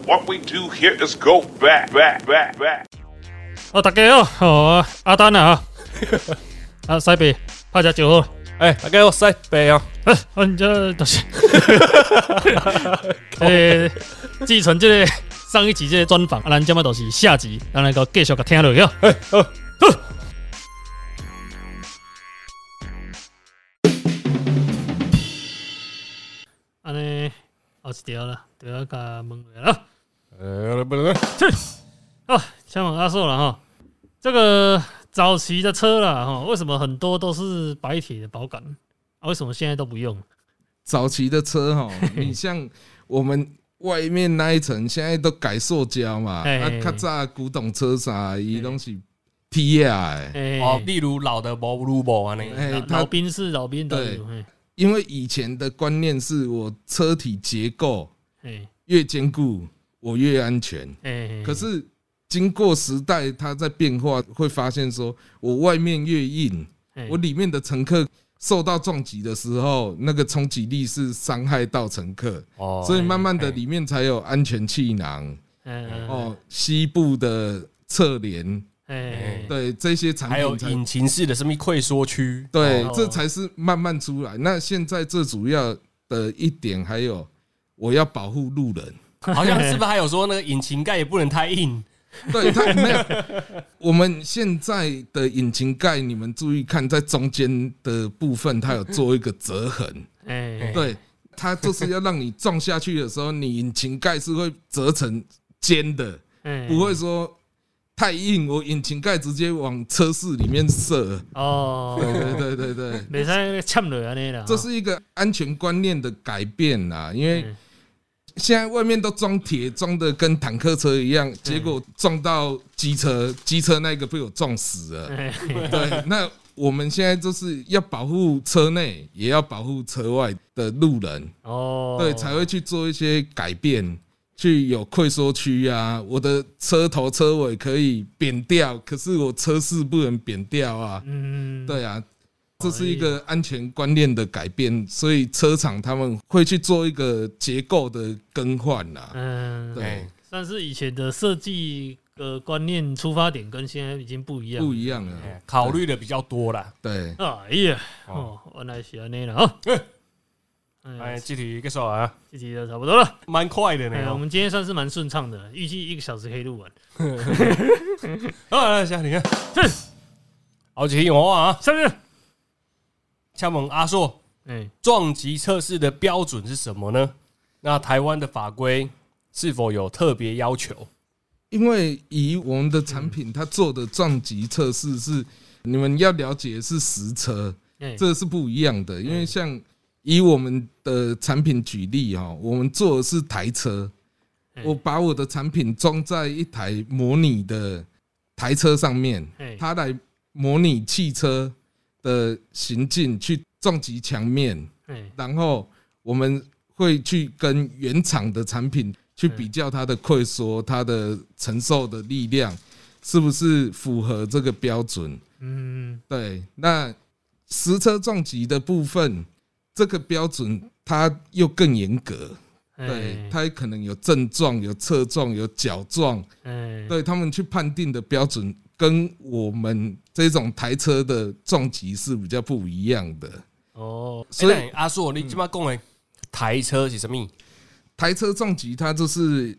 What we do here is go back, back, back, back. 哦，大家好，哦，阿丹啊，啊，西北拍只招呼，哎，大家好，西北啊，哎，我这都是，诶，继承这个上一集这个专访，啊，咱今麦都是下集，咱来个继续个听落去哦。哎，好，安尼，后一条了，就要甲问下了。呃，不能，哦，先问阿硕了哈，这个早期的车了哈，为什么很多都是白铁的保杆？啊，为什么现在都不用？早期的车哈，你像我们外面那一层，现在都改塑胶嘛，嘿。啊，较早古董车啥，伊拢是 P 啊，诶、哦，例如老的摩鲁博啊，那个，哎，老兵是老兵的，对，因为以前的观念是我车体结构嘿，越坚固，我越安全。嘿，可是经过时代，它在变化，会发现说我外面越硬，我里面的乘客受到撞击的时候，那个冲击力是伤害到乘客，哦所以慢慢的里面才有安全气囊嗯哦，膝部的侧帘，哎，对这些产还有引擎式的什么溃缩区，对哦，这才是慢慢出来。那现在最主要的一点还有，我要保护路人。好像是不是还有说那个引擎盖也不能太硬？对，它没有。我们现在的引擎盖，你们注意看，在中间的部分，它有做一个折痕。哎，对，它就是要让你撞下去的时候，你引擎盖是会折成尖的，哎不会说太硬，我引擎盖直接往车室里面射。哦，对对对对对，袂使 呛落安尼啦，这是一个安全观念的改变啦，因为嗯现在外面都装铁，装的跟坦克车一样，结果撞到机车，机车那个被我撞死了。哎对，那我们现在就是要保护车内，也要保护车外的路人，哦，对，才会去做一些改变，去有溃缩区啊。我的车头车尾可以扁掉，可是我车室不能扁掉啊。嗯，对啊，这是一个安全观念的改变，所以车厂他们会去做一个结构的更换啦。嗯，对。哎，但是以前的设计的观念出发点跟现在已经不一样，不一样了。哎考虑的比较多了。对，哎呀，哦，原来是安尼啦，哦，哎，哎，这题结束啊，这题就差不多了。蛮快的哎，我。们今天算是蛮顺畅的，预计一个小时可以录完。啊，下你看，好几题我啊，下面，敲门阿硕，哎，撞击测试的标准是什么呢？那台湾的法规是否有特别要求？因为以我们的产品，它做的撞击测试是你们要了解的是实车，哎，这是不一样的。因为像以我们的产品举例哈，我们做的是台车，哎我把我的产品装在一台模拟的台车上面哎，它来模拟汽车的行进，去撞击墙面，哎，然后我们会去跟原厂的产品去比较它的溃缩、它的承受的力量是不是符合这个标准。嗯，对，那实车撞击的部分，这个标准它又更严格。对，哎，它可能有正撞、有侧撞、有角撞，哎，对他们去判定的标准跟我们这种台车的撞击是比较不一样的。哦，所以阿硕，你今麦讲的台车是什么？台车撞击它就是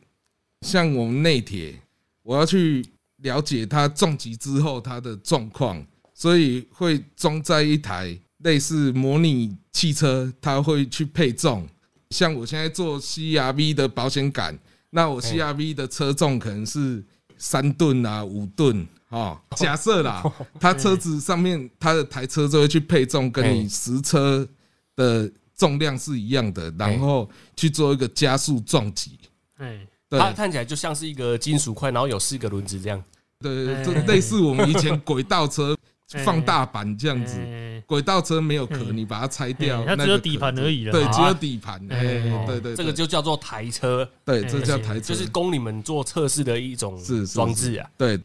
像我们内铁，我要去了解它撞击之后它的状况，所以会装在一台类似模拟汽车，它会去配重。像我现在做 CRV 的保险杆，那我 CRV 的车重可能是三吨啊、五吨哦。假设啦，他车子上面他的台车就会去配重，跟你嘿。实车的重量是一样的，然后去做一个加速撞击。哎，对。它看起来就像是一个金属块，然后有四个轮子这样。对对，类似我们以前轨道车 放大版这样子。哎轨道车没有壳，嗯你把它拆掉，只有底盘而已啦。对，啊只有底盘。哎哎，对对，这个就叫做台车，对，哎这叫台车，就是供你们做测试的一种装置啊。对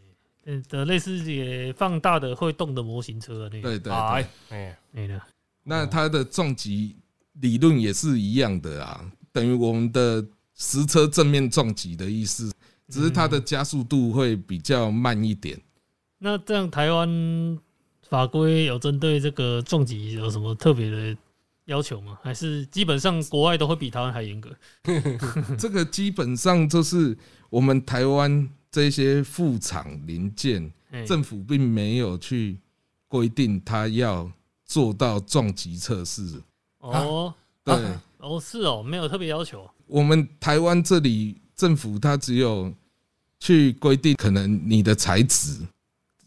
嗯的类似也放大的会动的模型车啊，那个，对对对。哎哎，哎的，那它的撞击理论也是一样的啊，等于我们的实车正面撞击的意思，只是它的加速度会比较慢一点。那这样台湾法规有针对这个撞击有什么特别的要求吗？还是基本上国外都会比台湾还严格？这个基本上就是我们台湾这些副厂零件，哎政府并没有去规定它要做到撞击测试。哦对，哦是哦，没有特别要求。我们台湾这里政府它只有去规定，可能你的材质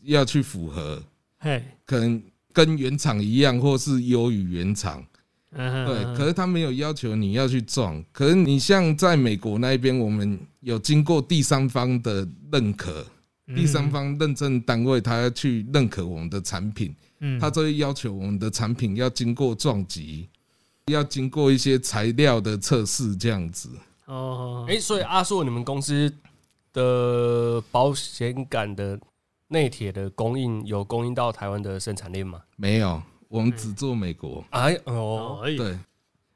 要去符合，嘿，可能跟原厂一样，或是优于原厂。嗯对，可是他没有要求你要去撞。可是你像在美国那边，我们有经过第三方的认可，嗯第三方认证单位他要去认可我们的产品，嗯他就会要求我们的产品要经过撞击，要经过一些材料的测试，这样子。哦，哎，所以阿硕，你们公司的保险杆的内铁的供应有供应到台湾的生产链吗？没有，我们只做美国。哎哦，对，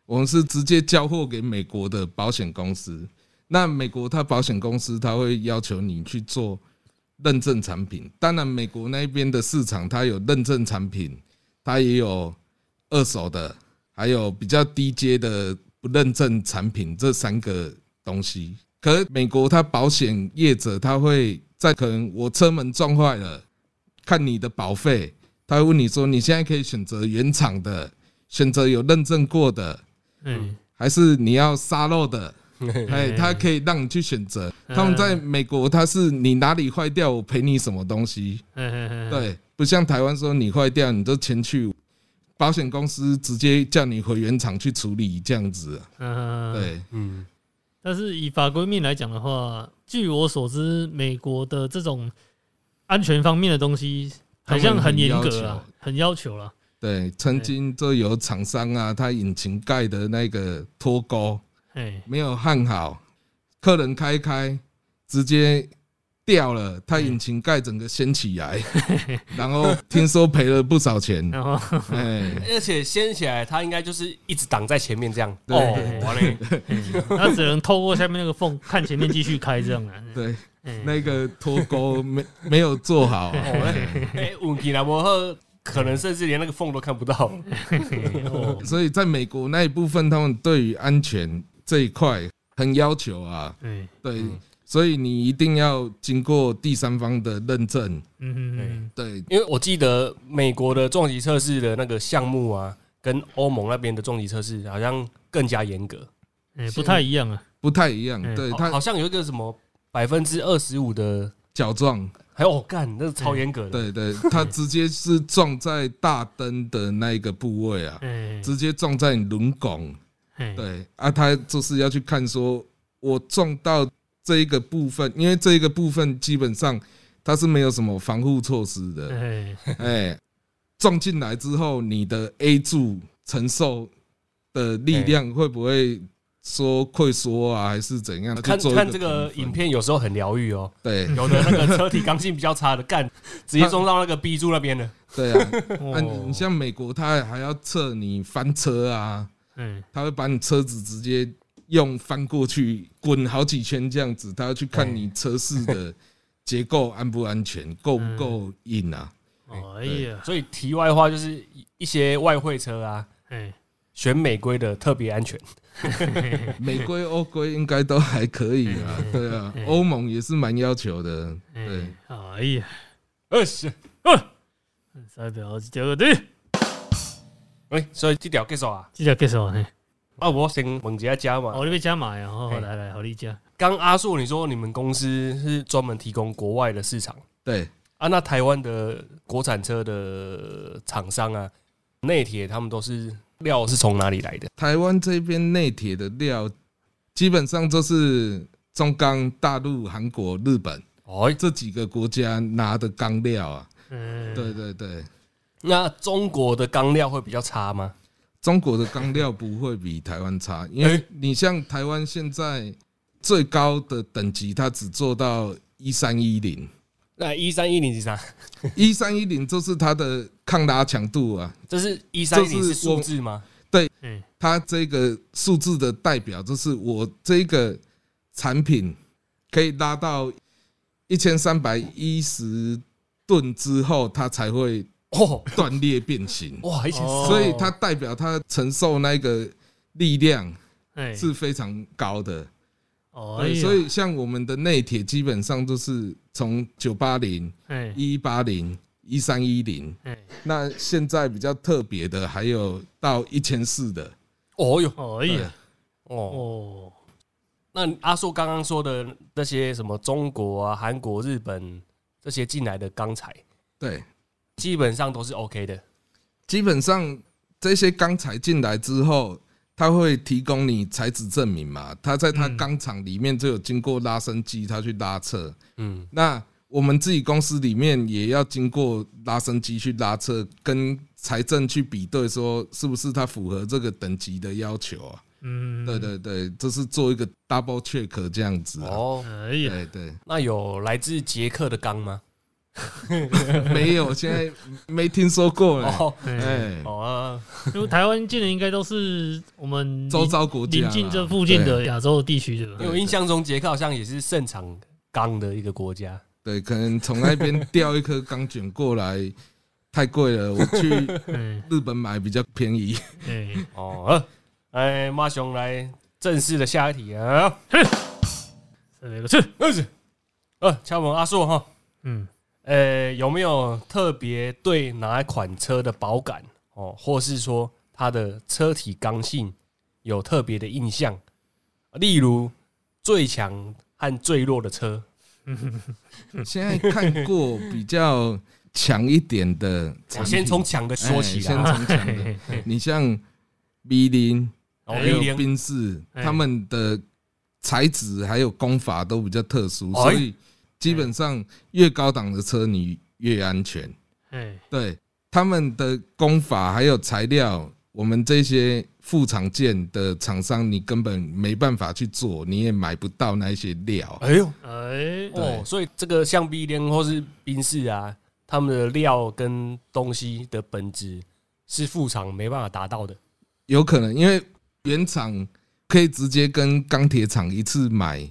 我们是直接交货给美国的保险公司。那美国它保险公司它会要求你去做认证产品，当然美国那边的市场它有认证产品，它也有二手的，还有比较低阶的不认证产品这三个东西。可是美国它保险业者他会在可能我车门撞坏了，看你的保费，他会问你说你现在可以选择原厂的，选择有认证过的，嗯，还是你要沙漏的？哎，他可以让你去选择。他们在美国，他是你哪里坏掉，我赔你什么东西。对，不像台湾说你坏掉，你就前去保险公司直接叫你回原厂去处理这样子。嗯，对，嗯，但是以法规面来讲的话，据我所知，美国的这种安全方面的东西好像很严格啊，很要求。了。对，曾经就有厂商啊，他引擎盖的那个脱钩哎，没有焊好，客人开一开直接掉了，他引擎盖整个掀起来，然后听说赔了不少钱。然后哎，而且掀起来，他应该就是一直挡在前面这样。对。哦，完了，他只能透过下面那个缝看前面继续开这样啊。对，哎那个脱钩没没有做好，哎哎，运气来不好，可能甚至连那个缝都看不到。哦所以在美国那一部分，他们对于安全这一块很要求啊。哎，对，所以你一定要经过第三方的认证。嗯嗯对，因为我记得美国的撞击测试的那个项目啊，跟欧盟那边的撞击测试好像更加严格，哎，不太一样啊。不太一样。对它好像有一个什么百分之二十五的，角状，还有哦干，那是超严格的。对对，它直接是撞在大灯的那一个部位啊，哎，直接撞在你轮拱。哎，对啊，他就是要去看说，我撞到这一个部分，因为这一个部分基本上它是没有什么防护措施的。哎，哎，撞进来之后，你的 A 柱承受的力量会不会说溃缩啊，还是怎样？看看这个影，片有时候很疗愈哦，对有的那个车体刚性比较差的，干 直接撞到那个 B 柱那边了。对啊。哦那你像美国，他还要测你翻车啊，嗯，他会把你车子直接用翻过去滚好几圈这样子，他要去看你车室的 结构安不安全，够不够硬啊？哎呀，所以题外话就是一些外汇车啊，哎，选美规的特别安全。美规、欧规应该都还可以啊，对啊，欧盟也是蛮要求的，对哎，哎呀，呃是，代表这个对，喂，所以这条结束啊。这条结束嘿，啊，我先问一下加嘛。我这边加码呀？哦，嘿来来，好你加。刚阿硕你说你们公司是专门提供国外的市场对。啊？那台湾的国产车的厂商啊，内铁他们都是料是从哪里来的？台湾这边内铁的料，基本上都是中钢、大陆、韩国、日本哦，这几个国家拿的钢料啊。嗯，对对对，那中国的钢料会比较差吗？中国的钢料不会比台湾差，因为你像台湾现在最高的等级，它只做到一三一零，那一三一零是啥？一三一零就是它的抗拉强度啊，这是一三一零数字吗？哎，它这个数字的代表就是我这个产品可以拉到一千三百一十吨之后，它才会哦，断裂变形，哇，一千哦所以它代表它承受那个力量哎，是非常高的。哦，所以像我们的内铁基本上都是从九八零、哎。一八零、一三一零，哎，那现在比较特别的还有到一千四的。哦哟，哦哎呀，哦，哦，那阿硕刚刚说的那些什么中国啊、韩国、日本这些进来的钢材，对，基本上都是 OK 的。基本上这些钢材进来之后，他会提供你材质证明嘛？他在他嗯钢厂里面就有经过拉伸机，他去拉测。嗯，那我们自己公司里面也要经过拉伸机去拉测，跟财政去比对，说是不是它符合这个等级的要求啊？嗯，对对对，这是做一个 double check 这样子啊。哦，哎呀，对对，那有来自捷克的钢吗？没有，现在没听说过哎。哦，哎，哎，哦啊，因为台湾进的应该都是我们周遭国家啊邻近这附近的亚洲地区的，因为我印象中捷克好像也是盛产钢的一个国家。对，可能从那边调一颗钢卷过来太贵了，我去 哎日本买比较便宜。哎，哦，好哎，马雄来正式的下一题啊，这个是，二十，呃，敲门阿硕哈，嗯，呃，有没有特别对哪一款车的保感哦，或是说它的车体刚性有特别的印象？例如最强和最弱的车，现在看过比较强一点的，我先从强的说起哎先。从强的。你像 B 零哦还有 V0 宾士，哎他们的材质还有工法都比较特殊，哎所以基本上越高档的车你越安全。哎，对他们的工法还有材料，我们这些副厂件的厂商，你根本没办法去做，你也买不到那些料。哎呦，哎，哦，所以这个像 B 联或是宾士啊，他们的料跟东西的本质是副厂没办法达到的。有可能因为原厂可以直接跟钢铁厂一次买，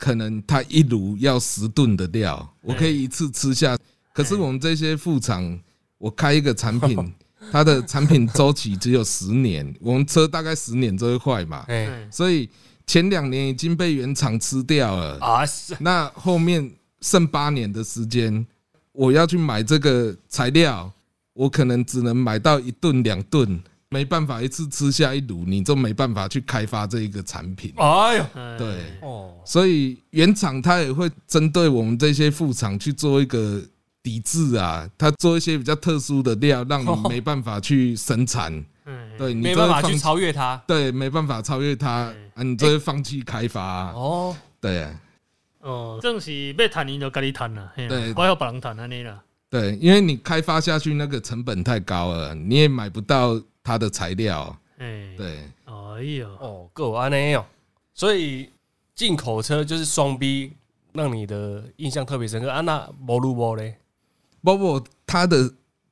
可能它一炉要十吨的料，我可以一次吃下。可是我们这些副厂，我开一个产品，它的产品周期只有十年，我们车大概十年就会坏嘛，所以前两年已经被原厂吃掉了。啊，那后面剩八年的时间，我要去买这个材料，我可能只能买到一吨两吨，没办法一次吃下一炉，你就没办法去开发这一个产品。哎呦，哎。对哦，所以原厂它也会针对我们这些副厂去做一个抵制啊，它做一些比较特殊的料，让你没办法去生产，哎，对你没办法去超越它。对，没办法超越它啊，你就会放弃开发。啊，哦，对。啊。哦，正是要谈你就跟你谈啦，嘿啦对。我要别人谈安尼啦，对，因为你开发下去那个成本太高了，你也买不到它的材料。哎，，对，哎呦，哦，够安尼哦，所以进口车就是双 B，让你的印象特别深刻啊。那摩路波嘞，包括它的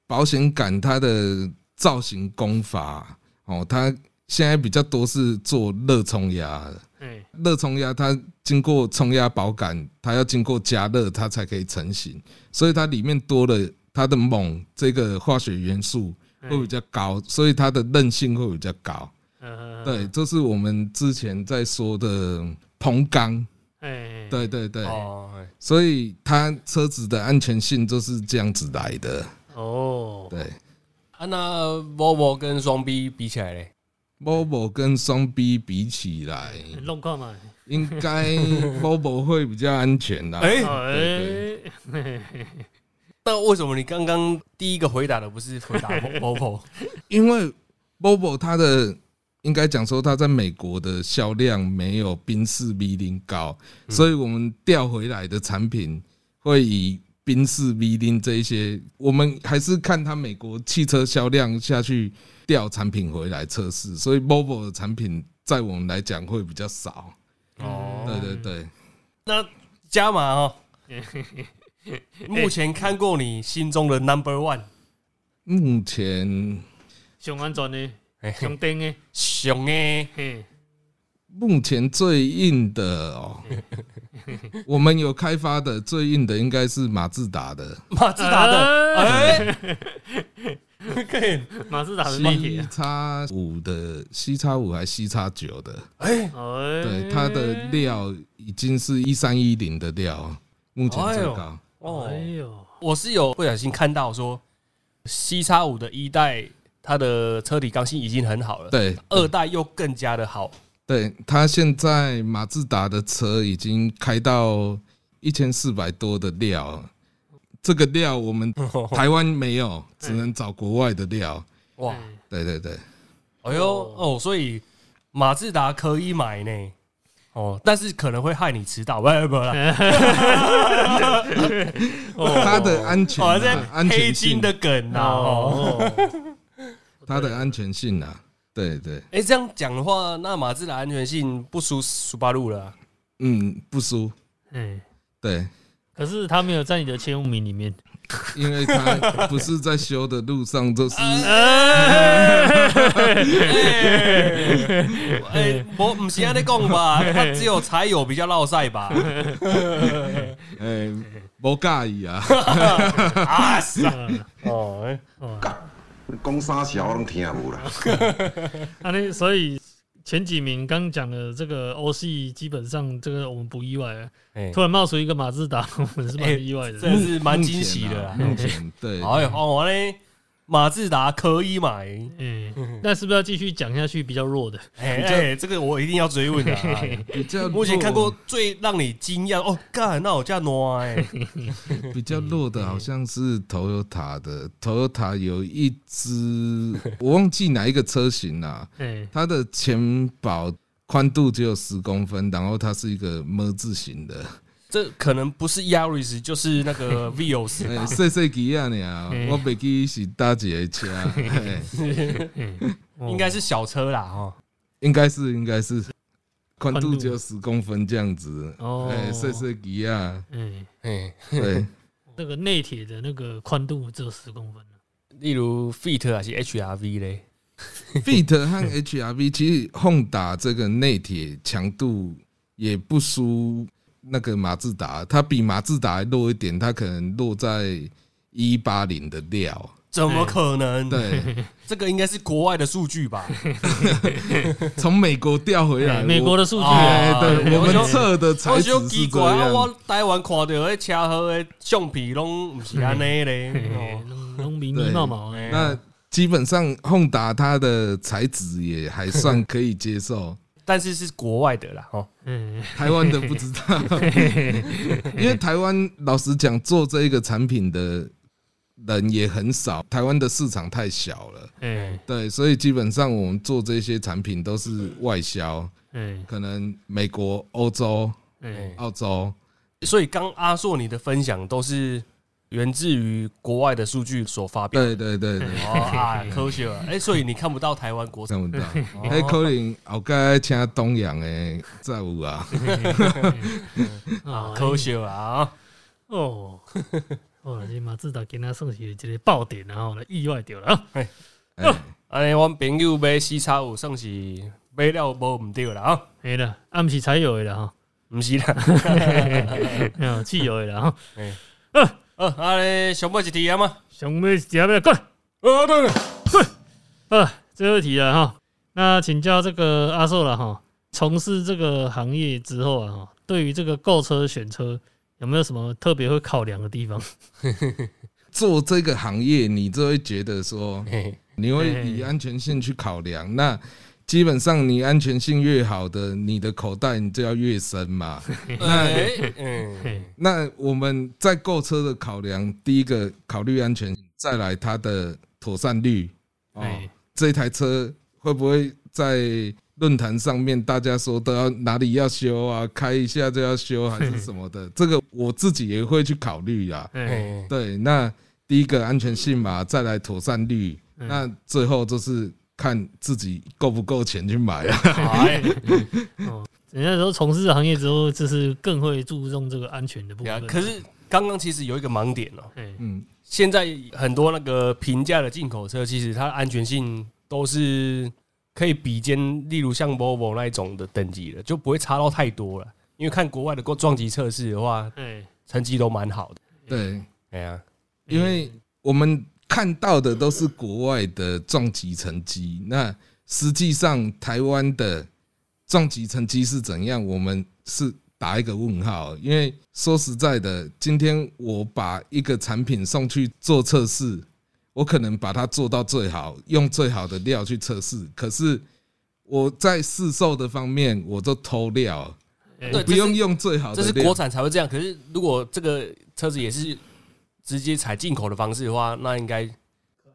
保险杆、它的造型工法，哦，它现在比较多是做热冲压的。哎，热冲压它经过冲压保杆，它要经过加热，它才可以成型，所以它里面多了它的锰这个化学元素哎会比较高，所以它的韧性会比较高。嗯，对，这是我们之前在说的硼钢。哎，对对对，哦，哎。所以它车子的安全性就是这样子来的。哦，对。啊，那 Volvo 跟双 B 比起来嘞，，Volvo 跟双 B 比起来，弄看嘛，应该 Volvo 会比较安全啦。哎那为什么你刚刚第一个回答的不是回答 Bobo？因为 Bobo 它的应该讲说它在美国的销量没有宾士 V 零高，所以我们调回来的产品会以宾士 V 零这一些，我们还是看它美国汽车销量下去调产品回来测试，所以 Volvo 的产品在我们来讲会比较少。哦对对对，那加码哦，目前看过你心中的 Number One，目前上安全的，嘿嘿。上顶的，熊诶，嘿，目前最硬的哦，我们有开发的最硬的应该是马自达的。马自达的，哎，可以，马自达的 C 啊，叉五的 C 叉五还 C 叉九的，哎，哎。对，它的料已经是一三一零的料，目前最高。哦哎，呦，我是有不小心看到说，C 叉五的一代它的车体刚性已经很好了，对，二代又更加的好，对，它现在马自达的车已经开到一千四百多的料，这个料我们 台湾没有，只能找国外的料。哇，对对对，哎呦哦，所以马自达可以买呢。哦，但是可能会害你迟到，不不不啦，他的安全哦，啊、这黑安全性，金的梗啊。哦，哦，它的安全性啊，对对，哎，这样讲的话，那马自达安全性不输苏巴路了啊。嗯，不输，哎，对，可是他没有在你的前五名里面，因为他不是在修的路上，就是哎，我不是安尼讲吧，他只有柴油比较绕赛吧。哎，无介意啊，啊，是啊，嗯哦，讲啥小我拢听无啦。啊，那所以前几名刚讲的这个欧系，基本上这个我们不意外突然冒出一个马自达，我们是蛮意外的。真的是蛮惊喜的啦。目前对，哎呦，哦，嘞，马自达可以买。嗯，那是不是要继续讲下去比较弱的？哎哎，这个我一定要追问的啊。比较目前看过最让你惊讶哦，干，那我叫挪哎，比较弱的好像是 Toyota 的，Toyota 有一只我忘记哪一个车型啦、哎，它的前保宽度只有十公分，然后它是一个么字形的，这可能不是 Yaris 就是那个 Vios。细细机啊呢嘿，我袂记是搭几个车，应该是小车啦，哈。应该是应该是。宽宽度度只有十公分这样子，哦。哎，细细机啊，嗯，哎，对，那个内铁的那个宽度只有十公分啊。例如 Fit 还是 HRV 嘞？Fit 和 HRV 其实 Honda 这个内铁强度也不输那个马自达，它比马自达还弱一点，它可能落在一八零的料。怎么可能？对，这个应该是国外的数据吧？从美国调回来，哎美国的数据对，我们测的材质我就是奇这怪啊，样。我台湾看到的车祸的相片拢不是安尼嘞。嘿哦弄弄迷迷毛毛哎，那基本上 Honda 它的材质也还算可以接受，但是是国外的啦，哦，嗯，台湾的不知道，因为台湾老实讲，做这一个产品的人也很少，台湾的市场太小了，嗯。对，所以基本上我们做这些产品都是外销，嗯。可能美国、欧洲、嗯，澳洲，所以刚阿硕你的分享都是源自于国外的数据所发表。对对对对，哦啊，科学啊！哎，所以你看不到台湾国产看不到，迄可能后盖请东洋的才有啊，啊 科学啊！哦，哦，这马自达今仔算是一个爆点，然后呢意外掉了啊！哎安尼，阮朋友买 C 叉五算是买了无毋对啦啊，哎啦，啊毋是柴油的啦哈，毋是啦。嗯，汽油的啦哈。呃，啊咧，上尾一题啊嘛。上面一条要过来呃，对了，啊，最后一题了哈。那请教这个阿寿了哈，从事这个行业之后啊哈，对于这个购车选车有没有什么特别会考量的地方？做这个行业，你就会觉得说，嘿你会以安全性去考量。那基本上你安全性越好的，你的口袋你就要越深嘛。那，那我们在购车的考量，第一个考虑安全，再来它的妥善率。哦，哎，这台车会不会在论坛上面大家说都要哪里要修啊，开一下就要修还是什么的？这个我自己也会去考虑啊。哎，哎，对，那第一个安全性嘛，再来妥善率，那最后就是看自己够不够钱去买啊。哎，哦，人家说从事行业之后，就是更会注重这个安全的部分。可是刚刚其实有一个盲点哦，哎，嗯，现在很多那个平价的进口车，其实它的安全性都是可以比肩，例如像 Volvo 那一种的等级的，就不会差到太多了。因为看国外的撞击测试的话，哎，成绩都蛮好的。对，哎呀，因为我们看到的都是国外的撞击成绩，那实际上台湾的撞击成绩是怎样，我们是打一个问号。因为说实在的，今天我把一个产品送去做测试，我可能把它做到最好，用最好的料去测试，可是我在试售的方面，我都偷料，不用用最好的料。这是国产才会这样。可是如果这个车子也是直接采进口的方式的话，那应该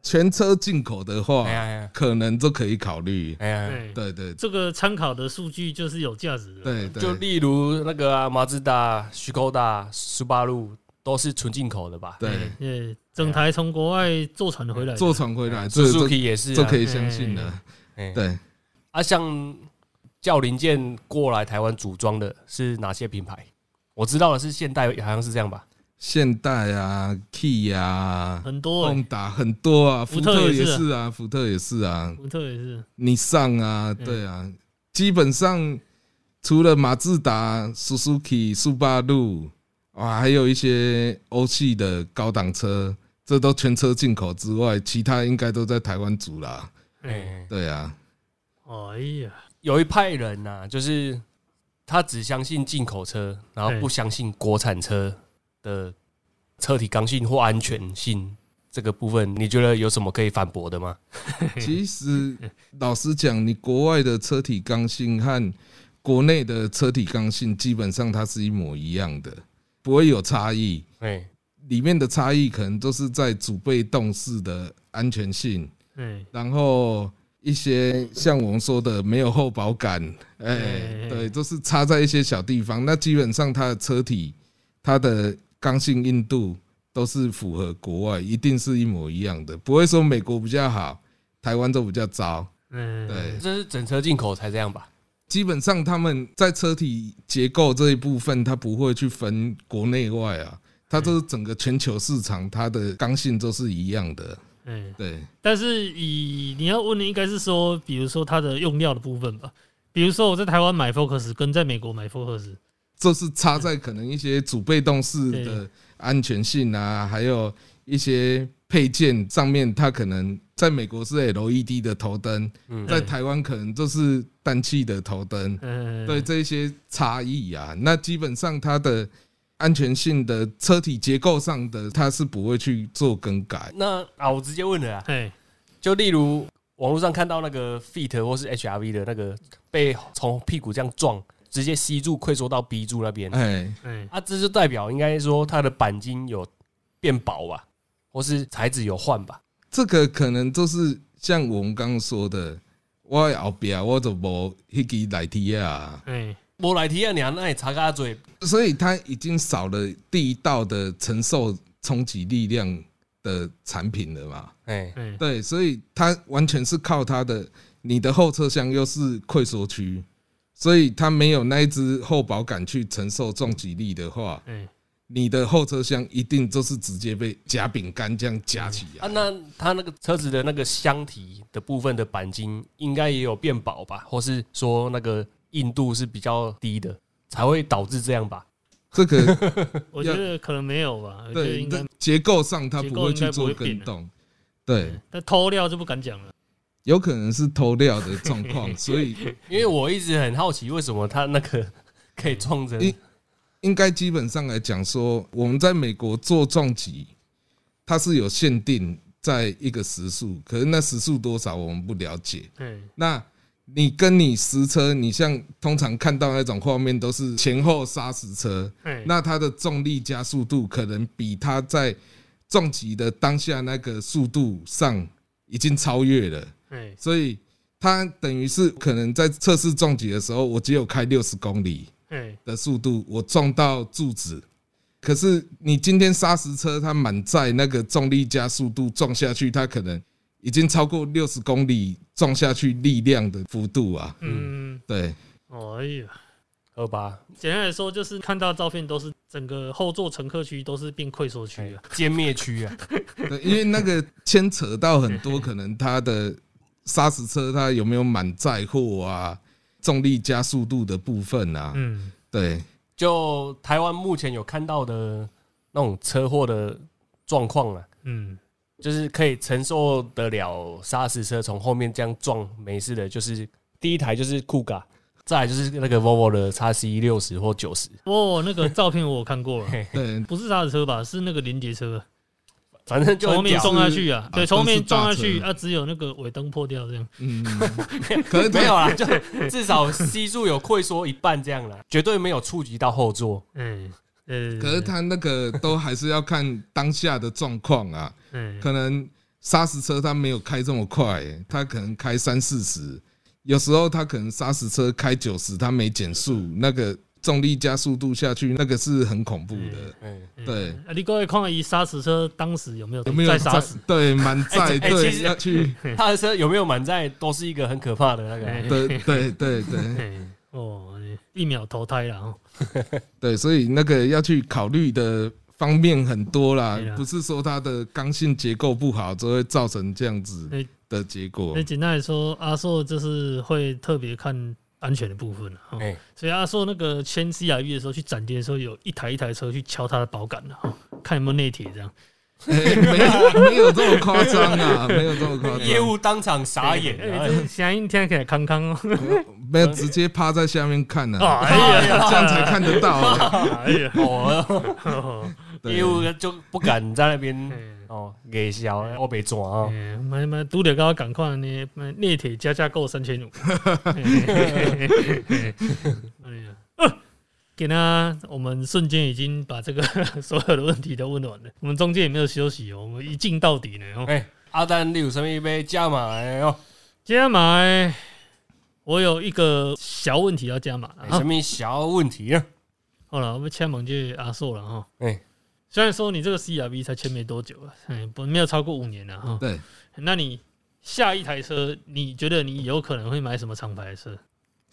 全车进口的话哎，呀哎呀可能都可以考虑。哎呀，哎，对对这个参考的数据就是有价值的。对对，就例如那个啊，马自达、徐高达、苏巴路都是纯进口的吧？对。哎，整台从国外坐船回来的，坐船回来，这这 Suzuki 也是啊这可以相信的。哎对，啊，像叫零件过来台湾组装的是哪些品牌？我知道的是现代，好像是这样吧？现代啊，Key 啊，很多欸，丰达很多啊，福福特特也也是啊福特也是啊，福特也是，尼桑啊，嗯。对啊，基本上除了马自达、Suzuki、速八路啊，还有一些欧系的高档车，这都全车进口之外，其他应该都在台湾组啦。哎，哎，对啊，哎呀，有一派人呐、就是他只相信进口车，然后不相信国产车的车体刚性或安全性这个部分，你觉得有什么可以反驳的吗？其实老实讲，你国外的车体刚性和国内的车体刚性基本上它是一模一样的，不会有差异。哎，里面的差异可能都是在主被动式的安全性，哎，然后一些像我们说的没有后保感，哎哎，对，都是差在一些小地方。那基本上它的车体、它的刚性硬度都是符合国外，一定是一模一样的，不会说美国比较好，台湾都比较糟。嗯，对，这是整车进口才这样吧？基本上他们在车体结构这一部分，它不会去分国内外啊，它都是整个全球市场，它的刚性都是一样的。嗯，对，但是以你要问的应该是说，比如说它的用料的部分吧。比如说我在台湾买 Focus 跟在美国买 Focus，这是差在可能一些主被动式的安全性啊，还有一些配件上面，它可能在美国是 LED 的头灯，嗯在台湾可能就是氮气的头灯。嗯，对这一些差异啊，那基本上它的安全性的车体结构上的，它是不会去做更改。那啊，我直接问了啊，哎，就例如网络上看到那个 Fit 或是 HRV 的那个被从屁股这样撞，直接吸住溃缩到 B 柱那边，哎，哎，啊，这就代表应该说它的钣金有变薄吧，或是材质有换吧？这个可能就是像我们刚刚说的，我的后边我就无迄个来提啊，哎，无来提啊，你那也查卡嘴，所以它已经少了第一道的承受冲击力量的产品了嘛。哎，哎，对，所以它完全是靠它的，你的后车厢又是溃缩区，所以它没有那一只厚薄感去承受撞击力的话，嗯，你的后车厢一定就是直接被夹饼干这样夹起啊，来。那它那个车子的那个箱体的部分的钣金应该也有变薄吧，或是说那个硬度是比较低的，才会导致这样吧？这个 我觉得可能没有吧，对应该，结构上它不会去做会变动，对，但偷料就不敢讲了。有可能是偷料的状况，所以因为我一直很好奇，为什么他那个 可以撞人？应应该基本上来讲说，我们在美国做撞击，它是有限定在一个时速，可是那时速多少我们不了解。对，那你跟你实车，你像通常看到那种画面都是前后刹实车，哎，那它的重力加速度可能比它在撞击的当下那个速度上已经超越了。哎，所以它等于是可能在测试撞击的时候，我只有开六十公里哎，的速度，我撞到柱子。可是你今天砂石车它满载那个重力加速度撞下去，它可能已经超过六十公里撞下去力量的幅度啊。嗯，对，哦，哎呀，二八简单来说就是看到照片都是整个后座乘客区都是变溃缩区啊。歼灭区啊？对因为那个牵扯到很多 可能它的砂石车它有没有满载货啊，重力加速度的部分啊，嗯，对，就台湾目前有看到的那种车祸的状况啊，嗯，就是可以承受得了砂石车从后面这样撞没事的，就是第一台就是酷嘎，再来就是那个 Volvo 的 x C 六十或九十，哦，那个照片我有看过了，对，不是刹车吧？是那个连接车，反正就从后面撞下去啊，啊对，从后面撞下去，车。啊，只有那个尾灯破掉这样。嗯，可是 没有啦，就至少 C 柱有溃缩一半这样啦，绝对没有触及到后座。嗯，呃，可是他那个都还是要看当下的状况啊，嗯，可能砂石车他没有开这么快、他可能开三四十，有时候他可能砂石车开九十，他没减速，那个重力加速度下去，那个是很恐怖的。嗯，嗯对啊，你各位看一刹死车当时有没有有没有在刹死？对满载？哎对，要去，他的车有没有满载，都是一个很可怕的那个。对对对对 哦，一秒投胎了哦。对，所以那个要去考虑的方面很多啦，不是说它的刚性结构不好，就会造成这样子哎的结果那。简单来说，阿硕就是会特别看安全的部分了。啊哎，所以他说那个签 CRV 的时候去展厅的时候，有一台一台车去敲它的保杆的、啊看有没有内铁这样。哎没有没有这么夸张啊，没有这么夸张。业务当场傻眼声音听起来康康哦。没有直接趴在下面看呢、啊，哎呀，这样才看得到、啊。哎呀，哦，业务就不敢在那边哎哦给小我被抓啊！哎，妈妈拄着跟我赶快呢，内铁加价购三千五。给他，我们瞬间已经把这个 所有的问题都问完了。我们中间也没有休息哦，我们一进到底呢。哦，哎，阿丹，你有什么要加码的哦？加码，我有一个小问题要加码了哎什哈。么小问题啊？好了，我们签盟就阿硕了哈。哎，虽然说你这个 CRV 才签没多久啊，哎，不没有超过五年了哈。对，那你下一台车，你觉得你有可能会买什么厂牌的车？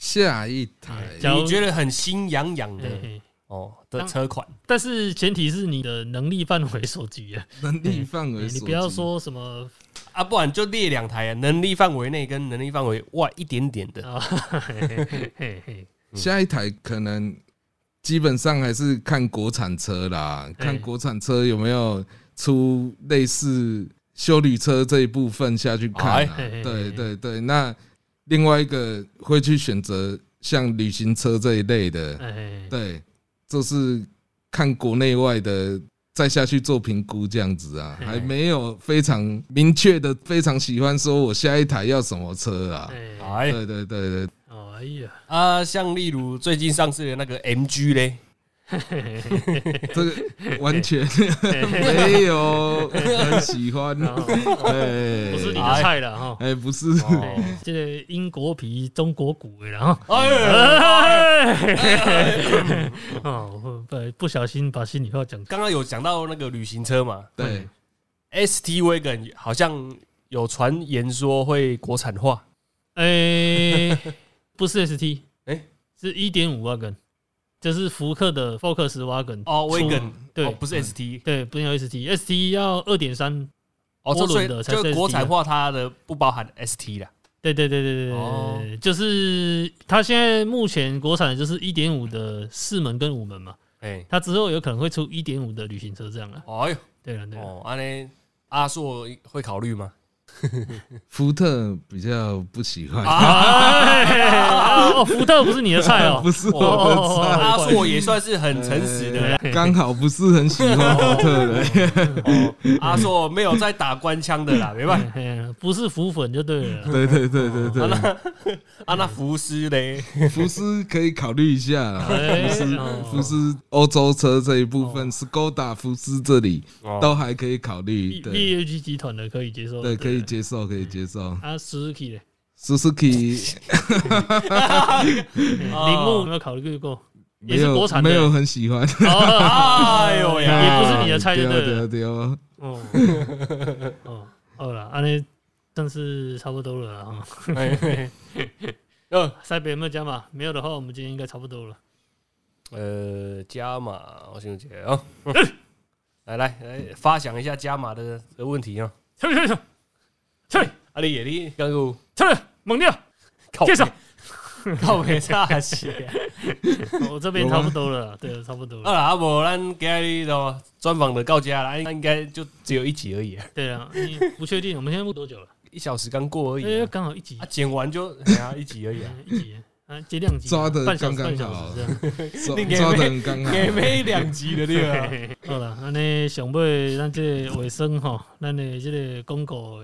下一台假如你觉得很心痒痒的嘿嘿。哦的车款？但是前提是你的能力范围所及啊，能力范围你不要说什么啊，不然就列两台啊，能力范围内跟能力范围外一点点的。啊，嘿嘿嘿嘿。嘿下一台可能基本上还是看国产车啦，哎看国产车有没有出类似修理车这一部分下去看啊。哎嘿嘿。嘿。对对对，那另外一个会去选择像旅行车这一类的，哎，对，就是看国内外的。再下去做评估，这样子啊，嘿还没有非常明确的，非常喜欢说我下一台要什么车啊？对对对对，哦，哎呀，啊，像例如最近上市的那个 MG 嘞，这个完全 没有 很喜欢，然后哎，不是你的菜了哈。哎，不是，哦，这个英国皮中国骨的，然后哎，哦，不不小心把心里话讲。刚刚有讲到那个旅行车嘛对，，ST Wagon 好像有传言说会国产化，哎，不是 ST，哎是一点五 wagon，就是福克的 Focus wagon 哦，Wagon 对哦不是 ST 对，不是 ST，ST 要二点三，涡轮的才是就 ST 国产化它的不包含 ST 啦。对对对对对对就是它现在目前国产的就是一点五的四门跟五门嘛，哎，它之后有可能会出一点五的旅行车这样了。哎呦，对了对了，哦，安尼阿硕会考虑吗？福特比较不喜欢，啊哦，福特不是你的菜哦，不是哦我的哦菜，阿硕也算是很诚实的。啦。刚好不是很喜欢福特的，哦，阿硕没有在打官腔的啦，没办不是福粉就对了。对对对对对，啊，那福斯嘞？福斯可以考虑一下啦，哎福斯哦。福斯欧洲车这一部分，Skoda 福斯这里哦。都还可以考虑 B H 集团的可以接受，对，可以了接受，可以接受。啊，Suzuki 嘞，Suzuki 铃木有没有考虑过？也没有是国产的，没有很喜欢，哦，哎呦呀，也不是你的菜就对了。对对对，哦哦，好了，安尼算是差不多了啦哈。哎嘿呃 塞北有没有加码？没有的话，我们今天应该差不多了。呃，加码，我想起 来啊，来来来，发想一下加码的的问题啊。去去去去！啊，啊你你刚有出来猛掉，靠介绍背 靠背差些。我这边差不多了啦，对，差不多了。好啦，啊无咱今日的专访的到家了，应该就只有一集而已，对啊，你不确定，我们现在录多久了？一小时刚过而已。刚好一集啊，，剪完就哎呀一集而已一集啊，接两集，抓得半小时半刚刚好小时这样。抓的很刚好。给没两集的对吧？好了，安尼上尾咱这个尾声哈，咱的这个公告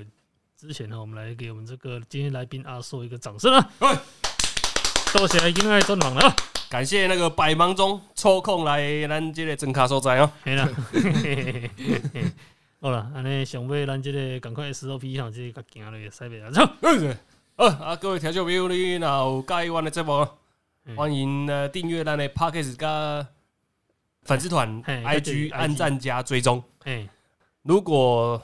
之前呢，我们来给我们这个今天来宾阿硕一个掌声啊！哎多谢今天专访了啊！感谢那个百忙中抽空来咱这个真卡所在哦。嘿啦，好了，安尼想要咱这个赶快 SOP 哈，这个行落去塞北啊，走！呃啊，各位听众朋友，你若有介意阮的节目，嗯欢迎呃订阅咱的 Podcast 加粉丝团 IG 对按赞加追踪。哎，如果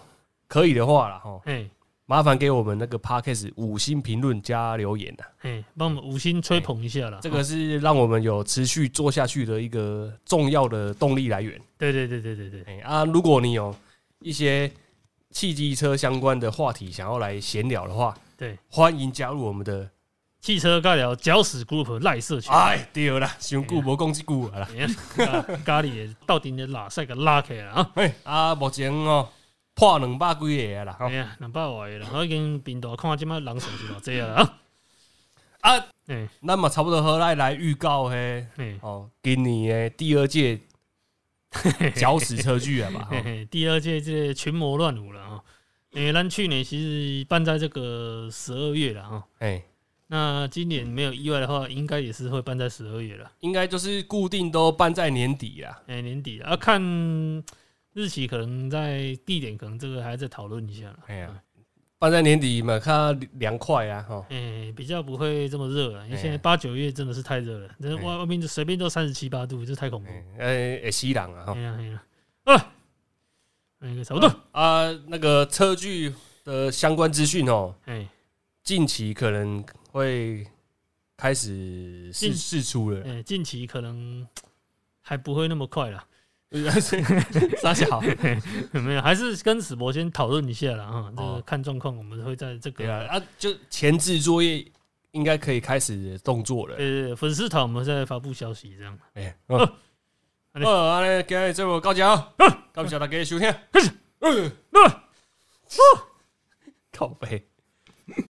可以的话啦，吼，嘿，麻烦给我们那个 Podcast 五星评论加留言的，嘿，帮我们五星吹捧一下啦。这个是让我们有持续做下去的一个重要的动力来源。对对对对对对，哎啊，如果你有一些汽机车相关的话题想要来闲聊的话，对，欢迎加入我们的。汽车尬聊搅屎 group 赖社群。哎，对啦，想久无讲这句话啦。咖咖喱到底你哪塞个拉开了啊！哎啊，目前哦破两百几个啦。吼哎呀，两百外个了，我已经频道看即摆人数是偌济 啊啦啊，哎那么差不多好来来预告嘿，哎哦，今年的第二届搅屎车剧啊吧。吼嘿嘿，第二届这个群魔乱舞了啊！因为咱去年其实办在这个十二月了啊，哎，那今年没有意外的话，应该也是会办在十二月了，应该就是固定都办在年底啦。哎年底了啊，看日期可能在地点可能这个还要再讨论一下了。哎呀，办在年底嘛，看凉快啊，哈。哎、比较不会这么热了，因为哎现在八九月真的是太热了，这外外面就随便都三十七八度，这太恐怖。哎，哎，会死人啊，哈哎。呀哎呀，啊，那个差不多。啊，那个车距的相关资讯哦，哎近期可能会开始试试出了。哎，近期可能还不会那么快了，傻小，没有，还是跟史博先讨论一下了啊。这个哦看状况，我们会在这个啊，就前置作业应该可以开始动作了。呃粉丝团，我们在发布消息这样。哎，好好，安尼好，安尼今日节目到这哦，感谢大家的收听。那靠背。